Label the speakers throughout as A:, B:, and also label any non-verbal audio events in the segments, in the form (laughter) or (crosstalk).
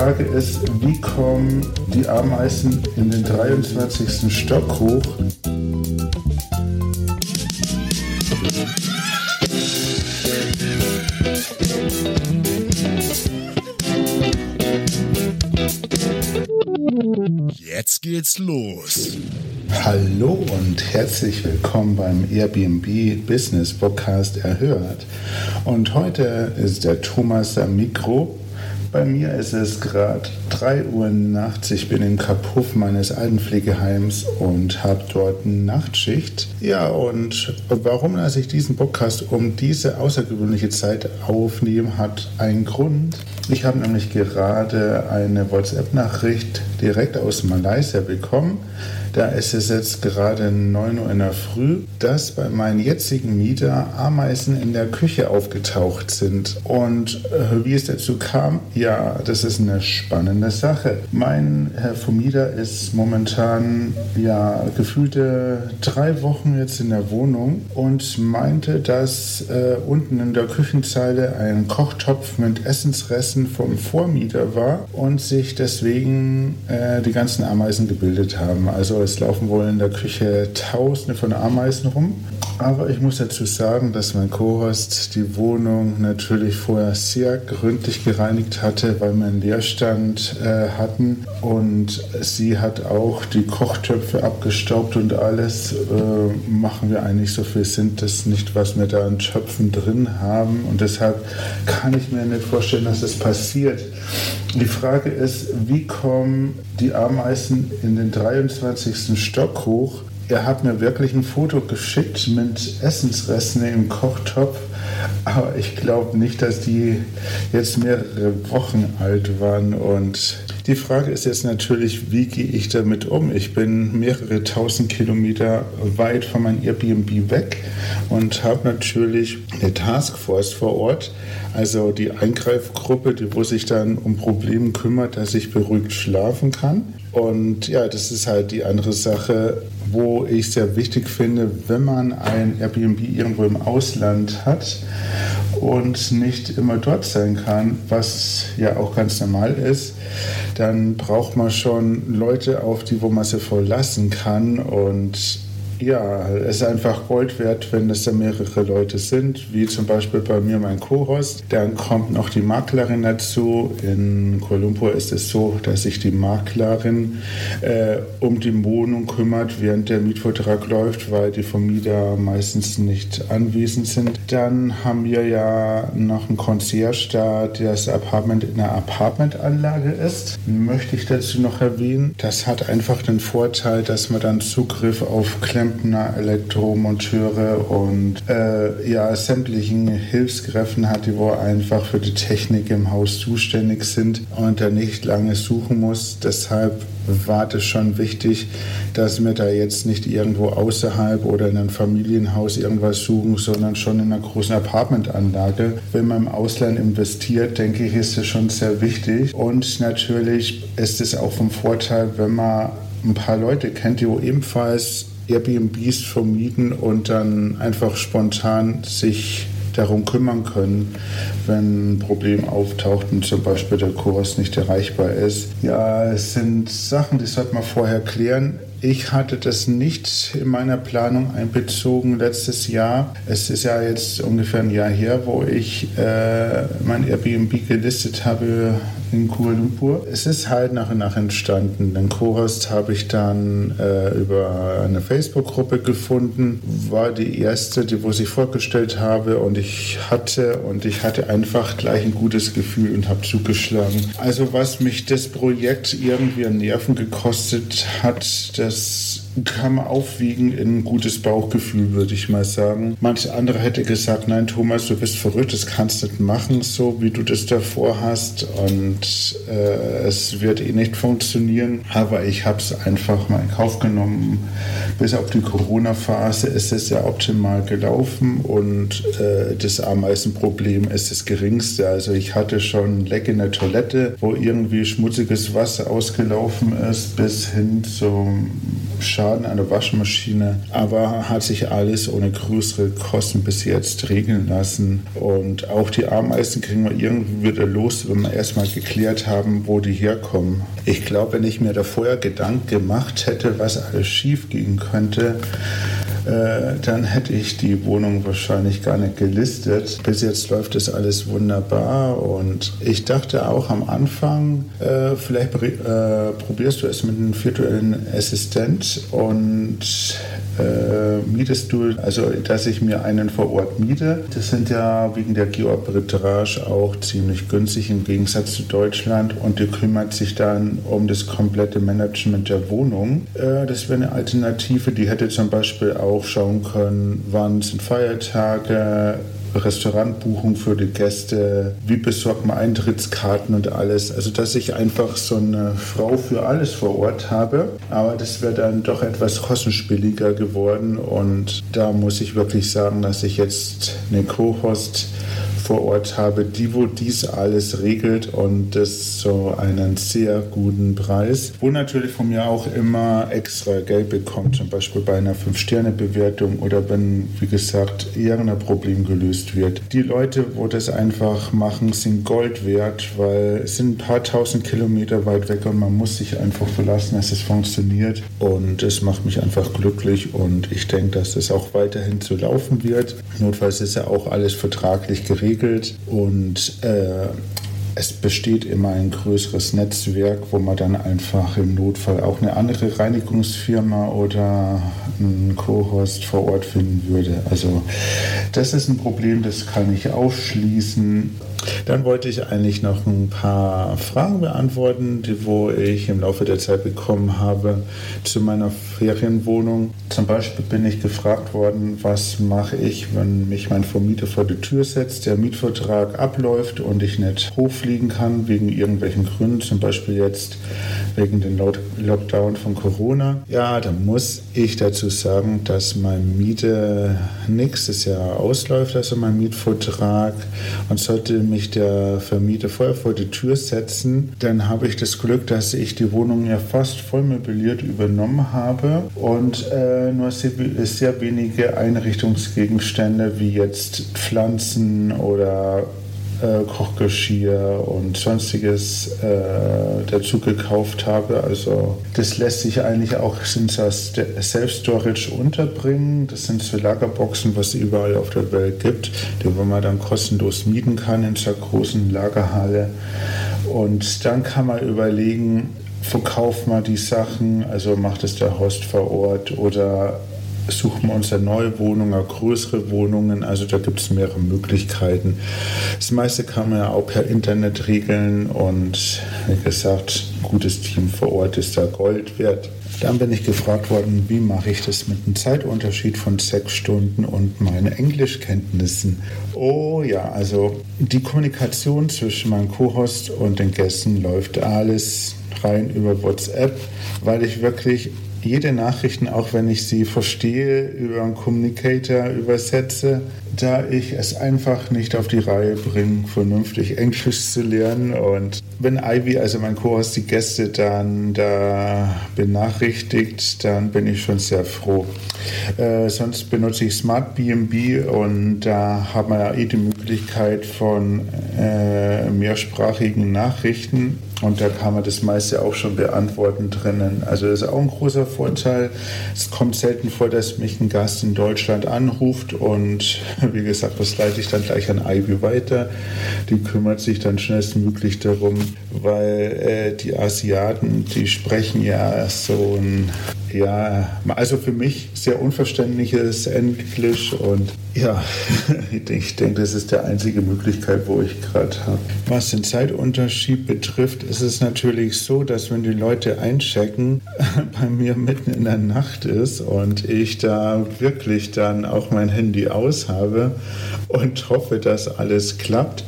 A: Frage ist, wie kommen die Ameisen in den 23. Stock hoch?
B: Jetzt geht's los.
A: Hallo und herzlich willkommen beim Airbnb Business Podcast Erhört. Und heute ist der Thomas am Mikro bei mir ist es gerade 3 Uhr nachts. Ich bin im Kapuff meines Altenpflegeheims und habe dort Nachtschicht. Ja, und warum dass ich diesen Podcast um diese außergewöhnliche Zeit aufnehme, hat einen Grund. Ich habe nämlich gerade eine WhatsApp-Nachricht direkt aus Malaysia bekommen da ist es jetzt gerade 9 Uhr in der Früh, dass bei meinen jetzigen Mieter Ameisen in der Küche aufgetaucht sind. Und äh, wie es dazu kam, ja, das ist eine spannende Sache. Mein Herr Vermieter ist momentan ja gefühlte drei Wochen jetzt in der Wohnung und meinte, dass äh, unten in der Küchenzeile ein Kochtopf mit Essensresten vom Vormieter war und sich deswegen äh, die ganzen Ameisen gebildet haben. Also es laufen wohl in der Küche tausende von Ameisen rum. Aber ich muss dazu sagen, dass mein Co-Host die Wohnung natürlich vorher sehr gründlich gereinigt hatte, weil wir einen Leerstand äh, hatten. Und sie hat auch die Kochtöpfe abgestaubt und alles. Äh, machen wir eigentlich so viel sind das nicht, was wir da an Töpfen drin haben. Und deshalb kann ich mir nicht vorstellen, dass das passiert. Die Frage ist, wie kommen die Ameisen in den 23. Stock hoch? Er hat mir wirklich ein Foto geschickt mit Essensresten im Kochtopf, aber ich glaube nicht, dass die jetzt mehrere Wochen alt waren. Und die Frage ist jetzt natürlich, wie gehe ich damit um? Ich bin mehrere tausend Kilometer weit von meinem Airbnb weg und habe natürlich eine Taskforce vor Ort, also die Eingreifgruppe, die wo sich dann um Probleme kümmert, dass ich beruhigt schlafen kann. Und ja, das ist halt die andere Sache, wo ich sehr wichtig finde, wenn man ein Airbnb irgendwo im Ausland hat und nicht immer dort sein kann, was ja auch ganz normal ist, dann braucht man schon Leute auf die, wo man sie verlassen kann und ja, es ist einfach Gold wert, wenn es da mehrere Leute sind, wie zum Beispiel bei mir mein Co-Host. Dann kommt noch die Maklerin dazu. In Colombo ist es so, dass sich die Maklerin äh, um die Wohnung kümmert, während der Mietvertrag läuft, weil die Vermieter meistens nicht anwesend sind. Dann haben wir ja noch einen Concierge da, der das Apartment in einer Apartmentanlage ist. Möchte ich dazu noch erwähnen, das hat einfach den Vorteil, dass man dann Zugriff auf Klempner Klempner, Elektromonteure und äh, ja, sämtlichen Hilfskräften hat, die wohl einfach für die Technik im Haus zuständig sind und er nicht lange suchen muss. Deshalb war das schon wichtig, dass wir da jetzt nicht irgendwo außerhalb oder in einem Familienhaus irgendwas suchen, sondern schon in einer großen Apartmentanlage. Wenn man im Ausland investiert, denke ich, ist das schon sehr wichtig. Und natürlich ist es auch vom Vorteil, wenn man ein paar Leute kennt, die ebenfalls Airbnbs vermieten und dann einfach spontan sich darum kümmern können, wenn ein Problem auftaucht und zum Beispiel der Kurs nicht erreichbar ist. Ja, es sind Sachen, die sollte man vorher klären. Ich hatte das nicht in meiner Planung einbezogen letztes Jahr. Es ist ja jetzt ungefähr ein Jahr her, wo ich äh, mein Airbnb gelistet habe in Kuala Lumpur. Es ist halt nach und nach entstanden. Den Chorus habe ich dann äh, über eine Facebook-Gruppe gefunden, war die erste, die wo ich vorgestellt habe und ich hatte und ich hatte einfach gleich ein gutes Gefühl und habe zugeschlagen. Also was mich das Projekt irgendwie an Nerven gekostet hat, das because kann man aufwiegen in ein gutes Bauchgefühl, würde ich mal sagen. Manch andere hätte gesagt, nein, Thomas, du bist verrückt, das kannst du nicht machen, so wie du das davor hast und äh, es wird eh nicht funktionieren. Aber ich habe es einfach mal in Kauf genommen. Bis auf die Corona-Phase ist es ja optimal gelaufen und äh, das Ameisenproblem ist das geringste. Also ich hatte schon Leck in der Toilette, wo irgendwie schmutziges Wasser ausgelaufen ist, bis hin zum Schaden an der Waschmaschine, aber hat sich alles ohne größere Kosten bis jetzt regeln lassen. Und auch die Ameisen kriegen wir irgendwie wieder los, wenn wir erstmal geklärt haben, wo die herkommen. Ich glaube, wenn ich mir da vorher Gedanken gemacht hätte, was alles schief gehen könnte, äh, dann hätte ich die Wohnung wahrscheinlich gar nicht gelistet. Bis jetzt läuft das alles wunderbar und ich dachte auch am Anfang, äh, vielleicht äh, probierst du es mit einem virtuellen Assistent und äh, mietest du, also dass ich mir einen vor Ort miete. Das sind ja wegen der Geoarbitrage auch ziemlich günstig im Gegensatz zu Deutschland und die kümmert sich dann um das komplette Management der Wohnung. Äh, das wäre eine Alternative, die hätte zum Beispiel auch schauen können, wann sind Feiertage, Restaurantbuchung für die Gäste, wie besorgt man Eintrittskarten und alles. Also dass ich einfach so eine Frau für alles vor Ort habe. Aber das wäre dann doch etwas kostenspieliger geworden und da muss ich wirklich sagen, dass ich jetzt eine Co-Host vor Ort habe, die wo dies alles regelt und das zu einem sehr guten Preis, wo natürlich von mir auch immer extra Geld bekommt, zum Beispiel bei einer 5-Sterne-Bewertung oder wenn, wie gesagt, irgendein Problem gelöst wird. Die Leute, wo das einfach machen, sind Gold wert, weil es sind ein paar tausend Kilometer weit weg und man muss sich einfach verlassen, dass es funktioniert und es macht mich einfach glücklich und ich denke, dass es auch weiterhin so laufen wird. Notfalls ist ja auch alles vertraglich geregelt entwickelt und äh, es besteht immer ein größeres Netzwerk, wo man dann einfach im Notfall auch eine andere Reinigungsfirma oder einen Co-Host vor Ort finden würde. Also das ist ein Problem, das kann ich ausschließen. Dann wollte ich eigentlich noch ein paar Fragen beantworten, die wo ich im Laufe der Zeit bekommen habe zu meiner Ferienwohnung. Zum Beispiel bin ich gefragt worden, was mache ich, wenn mich mein Vermieter vor die Tür setzt, der Mietvertrag abläuft und ich nicht hochfliegen kann wegen irgendwelchen Gründen, zum Beispiel jetzt wegen dem Lockdown von Corona. Ja, da muss ich dazu sagen, dass mein Miete nächstes Jahr ausläuft, also mein Mietvertrag und sollte mich der Vermieter vorher vor die Tür setzen, dann habe ich das Glück, dass ich die Wohnung ja fast voll möbliert übernommen habe und äh, nur sehr, sehr wenige Einrichtungsgegenstände wie jetzt Pflanzen oder äh, Kochgeschirr und sonstiges äh, dazu gekauft habe. Also das lässt sich eigentlich auch in Self-Storage unterbringen. Das sind so Lagerboxen, was es überall auf der Welt gibt, die man dann kostenlos mieten kann in so einer großen Lagerhalle. Und dann kann man überlegen, verkauft man die Sachen, also macht es der Host vor Ort oder suchen wir uns eine neue Wohnung, größere Wohnungen. Also da gibt es mehrere Möglichkeiten. Das meiste kann man ja auch per Internet regeln und wie gesagt, ein gutes Team vor Ort ist da Gold wert. Dann bin ich gefragt worden, wie mache ich das mit einem Zeitunterschied von sechs Stunden und meinen Englischkenntnissen. Oh ja, also die Kommunikation zwischen meinem Co-Host und den Gästen läuft alles rein über WhatsApp, weil ich wirklich jede Nachrichten, auch wenn ich sie verstehe, über einen Communicator übersetze. Da ich es einfach nicht auf die Reihe bringe, vernünftig Englisch zu lernen. Und wenn Ivy, also mein Co-Host, die Gäste dann da benachrichtigt, dann bin ich schon sehr froh. Äh, sonst benutze ich Smart BNB und da haben wir ja eh die Möglichkeit von äh, mehrsprachigen Nachrichten und da kann man das meiste auch schon beantworten drinnen. Also das ist auch ein großer Vorteil. Es kommt selten vor, dass mich ein Gast in Deutschland anruft und (laughs) wie gesagt, das leite ich dann gleich an Ivy weiter. Die kümmert sich dann schnellstmöglich darum, weil äh, die Asiaten, die sprechen ja so ein ja, also für mich sehr unverständliches Englisch und ja, (laughs) ich denke, das ist die einzige Möglichkeit, wo ich gerade habe. Was den Zeitunterschied betrifft, ist es natürlich so, dass wenn die Leute einchecken, (laughs) bei mir mitten in der Nacht ist und ich da wirklich dann auch mein Handy aus habe und hoffe, dass alles klappt.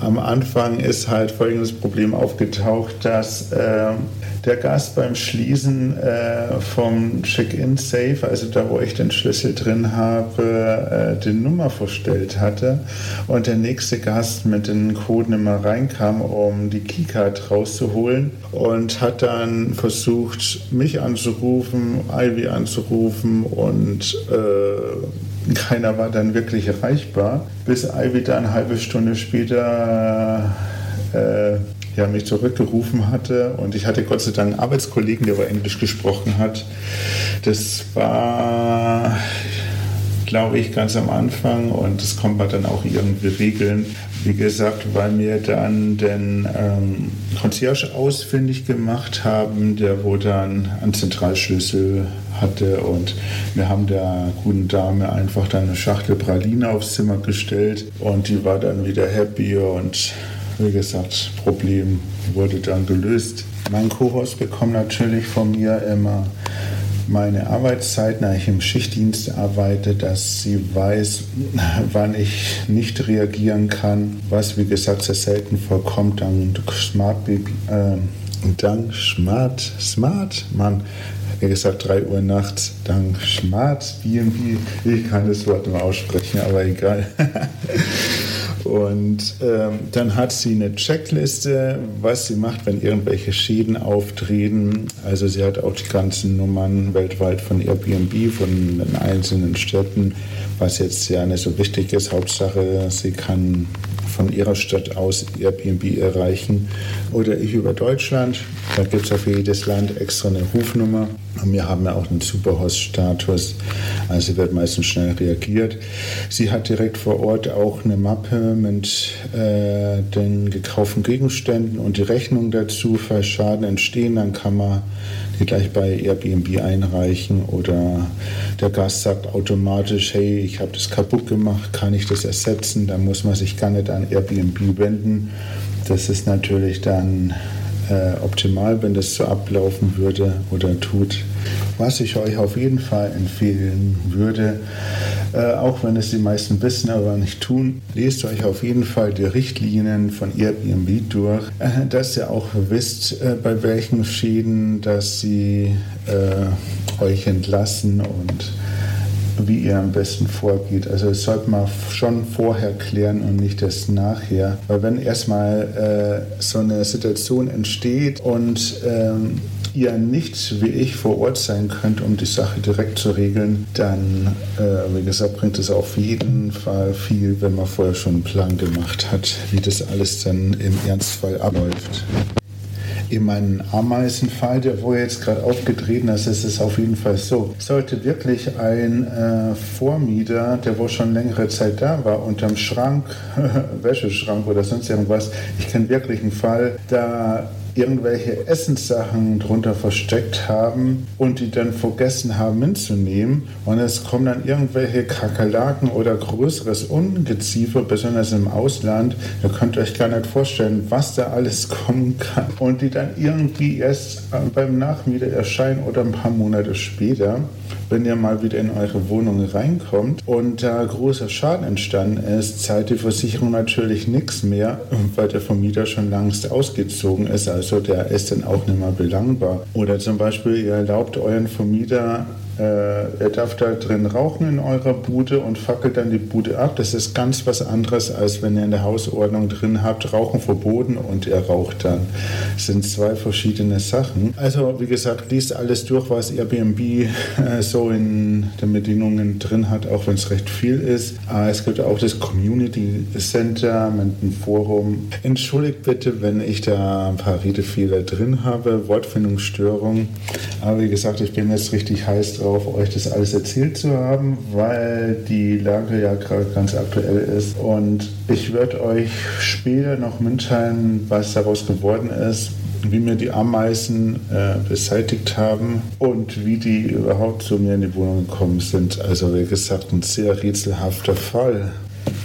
A: Am Anfang ist halt folgendes Problem aufgetaucht, dass äh, der Gast beim Schließen äh, vom Check-in-Safe, also da, wo ich den Schlüssel drin habe, äh, die Nummer verstellt hatte. Und der nächste Gast mit den Codenummer reinkam, um die Keycard rauszuholen. Und hat dann versucht, mich anzurufen, Ivy anzurufen und äh, keiner war dann wirklich erreichbar, bis Ivy dann eine halbe Stunde später äh, ja, mich zurückgerufen hatte. Und ich hatte Gott sei Dank einen Arbeitskollegen, der aber Englisch gesprochen hat. Das war, glaube ich, ganz am Anfang und das kommt man dann auch irgendwie regeln. Wie gesagt, weil wir dann den ähm, Concierge ausfindig gemacht haben, der wo dann einen Zentralschlüssel hatte und wir haben der guten Dame einfach dann eine Schachtel Praline aufs Zimmer gestellt und die war dann wieder happy und wie gesagt, Problem wurde dann gelöst. Mein Co-Host bekommt natürlich von mir immer meine Arbeitszeit, da ich im Schichtdienst arbeite, dass sie weiß, (laughs) wann ich nicht reagieren kann, was wie gesagt sehr selten vorkommt, dank Smart Baby, äh, dank Smart, Smart, Mann, wie gesagt, 3 Uhr nachts, dank Smart BNB, ich kann das Wort nur aussprechen, aber egal. (laughs) Und ähm, dann hat sie eine Checkliste, was sie macht, wenn irgendwelche Schäden auftreten. Also sie hat auch die ganzen Nummern weltweit von Airbnb, von den einzelnen Städten, was jetzt ja nicht so wichtig ist. Hauptsache, sie kann von ihrer Stadt aus Airbnb erreichen oder ich über Deutschland. Da gibt es auf jedes Land extra eine Rufnummer. Wir haben ja auch einen Superhost-Status, also wird meistens schnell reagiert. Sie hat direkt vor Ort auch eine Mappe mit äh, den gekauften Gegenständen und die Rechnung dazu. Falls Schaden entstehen, dann kann man die gleich bei Airbnb einreichen oder der Gast sagt automatisch, hey, ich habe das kaputt gemacht, kann ich das ersetzen? Dann muss man sich gar nicht an Airbnb wenden. Das ist natürlich dann äh, optimal, wenn das so ablaufen würde oder tut. Was ich euch auf jeden Fall empfehlen würde, äh, auch wenn es die meisten wissen, aber nicht tun, lest euch auf jeden Fall die Richtlinien von Airbnb durch, äh, dass ihr auch wisst, äh, bei welchen Schäden, dass sie äh, euch entlassen und wie ihr am besten vorgeht. Also das sollte man schon vorher klären und nicht erst nachher. Weil wenn erstmal äh, so eine Situation entsteht und ähm, ihr nicht wie ich vor Ort sein könnt, um die Sache direkt zu regeln, dann, äh, wie gesagt, bringt es auf jeden Fall viel, wenn man vorher schon einen Plan gemacht hat, wie das alles dann im Ernstfall abläuft in meinem Ameisenfall, der wo jetzt gerade aufgetreten ist, ist es auf jeden Fall so. Sollte wirklich ein äh, Vormieter, der wo schon längere Zeit da war, unterm Schrank, (laughs) Wäscheschrank oder sonst irgendwas, ich kenne wirklich einen Fall, da irgendwelche Essenssachen drunter versteckt haben und die dann vergessen haben mitzunehmen. Und es kommen dann irgendwelche Kakerlaken oder größeres Ungeziefer, besonders im Ausland. Ihr könnt euch gar nicht vorstellen, was da alles (laughs) kommen kann. Und die dann irgendwie erst äh, beim Nachmieter erscheinen oder ein paar Monate später wenn ihr mal wieder in eure Wohnung reinkommt und da großer Schaden entstanden ist, zahlt die Versicherung natürlich nichts mehr, weil der Vermieter schon längst ausgezogen ist. Also so, der ist dann auch nicht mehr belangbar. Oder zum Beispiel, ihr erlaubt euren Vermieter äh, ihr darf da drin rauchen in eurer Bude und fackelt dann die Bude ab. Das ist ganz was anderes, als wenn ihr in der Hausordnung drin habt, Rauchen verboten und ihr raucht dann. Das sind zwei verschiedene Sachen. Also, wie gesagt, liest alles durch, was Airbnb äh, so in den Bedingungen drin hat, auch wenn es recht viel ist. Äh, es gibt auch das Community Center mit einem Forum. Entschuldigt bitte, wenn ich da ein paar Redefehler drin habe, Wortfindungsstörung. Aber wie gesagt, ich bin jetzt richtig heiß drauf drauf, euch das alles erzählt zu haben, weil die Lage ja gerade ganz aktuell ist. Und ich werde euch später noch mitteilen, was daraus geworden ist wie mir die Ameisen äh, beseitigt haben und wie die überhaupt zu mir in die Wohnung gekommen sind. Also wie gesagt, ein sehr rätselhafter Fall.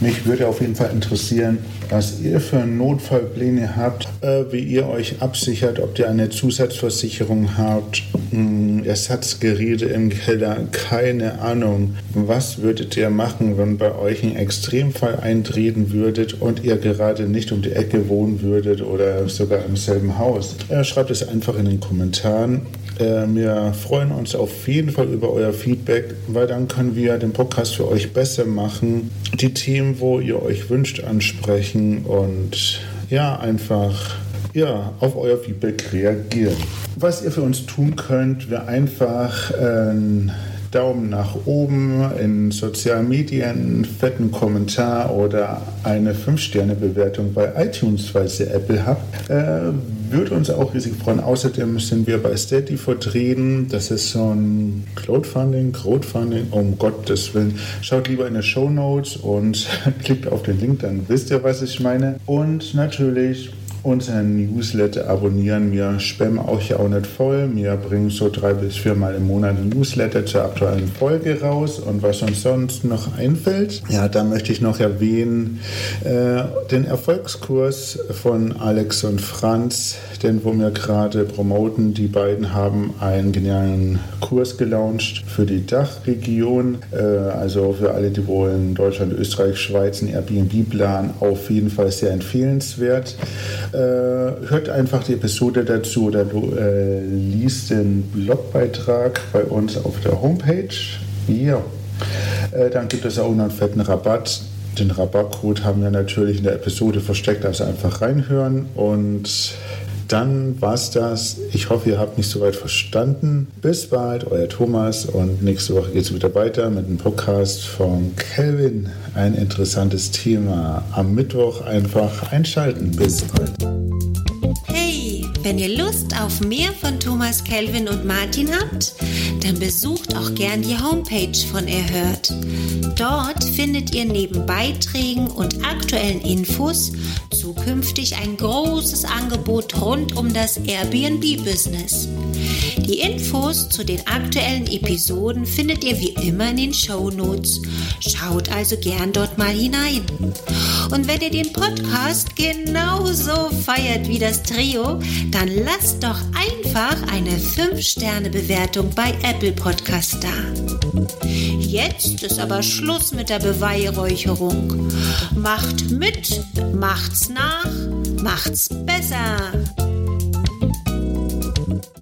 A: Mich würde auf jeden Fall interessieren, was ihr für Notfallpläne habt, äh, wie ihr euch absichert, ob ihr eine Zusatzversicherung habt, hm, Ersatzgeräte im Keller, keine Ahnung. Was würdet ihr machen, wenn bei euch ein Extremfall eintreten würdet und ihr gerade nicht um die Ecke wohnen würdet oder sogar im selben Haus? Äh, schreibt es einfach in den Kommentaren. Äh, wir freuen uns auf jeden Fall über euer Feedback, weil dann können wir den Podcast für euch besser machen, die Themen, wo ihr euch wünscht, ansprechen und ja, einfach ja, auf euer Feedback reagieren. Was ihr für uns tun könnt, wäre einfach ein Daumen nach oben in sozialen Medien, fetten Kommentar oder eine 5-Sterne-Bewertung bei iTunes, falls ihr Apple habt. Äh, würde uns auch riesig freuen. Außerdem sind wir bei Steady vertreten. Das ist so ein Crowdfunding, Crowdfunding, um Gottes Willen. Schaut lieber in die Show Notes und (laughs) klickt auf den Link, dann wisst ihr, was ich meine. Und natürlich unseren Newsletter abonnieren. Wir spammen auch ja auch nicht voll. Wir bringen so drei bis viermal im Monat ein Newsletter zur aktuellen Folge raus. Und was uns sonst noch einfällt, ja, da möchte ich noch erwähnen, äh, den Erfolgskurs von Alex und Franz, den wo wir gerade promoten. Die beiden haben einen genialen Kurs gelauncht für die Dachregion. Äh, also für alle, die wohl in Deutschland, Österreich, Schweiz ein Airbnb planen, auf jeden Fall sehr empfehlenswert. Äh, hört einfach die Episode dazu oder du äh, liest den Blogbeitrag bei uns auf der Homepage. Ja. Äh, dann gibt es auch noch einen fetten Rabatt. Den Rabattcode haben wir natürlich in der Episode versteckt, also einfach reinhören und dann war's das. Ich hoffe, ihr habt mich soweit verstanden. Bis bald, euer Thomas. Und nächste Woche geht es wieder weiter mit einem Podcast von Kelvin. Ein interessantes Thema. Am Mittwoch einfach einschalten. Bis bald.
C: Hey, wenn ihr Lust auf mehr von Thomas, Kelvin und Martin habt, dann besucht auch gern die Homepage von Erhört. Dort findet ihr neben Beiträgen und aktuellen Infos zukünftig ein großes Angebot rund um das Airbnb-Business. Die Infos zu den aktuellen Episoden findet ihr wie immer in den Show Notes. Schaut also gern dort mal hinein. Und wenn ihr den Podcast genauso feiert wie das Trio, dann lasst doch einfach eine 5-Sterne-Bewertung bei Apple Podcast da. Jetzt ist aber Schluss mit der Beweihräucherung. Macht mit, macht's nach, macht's besser.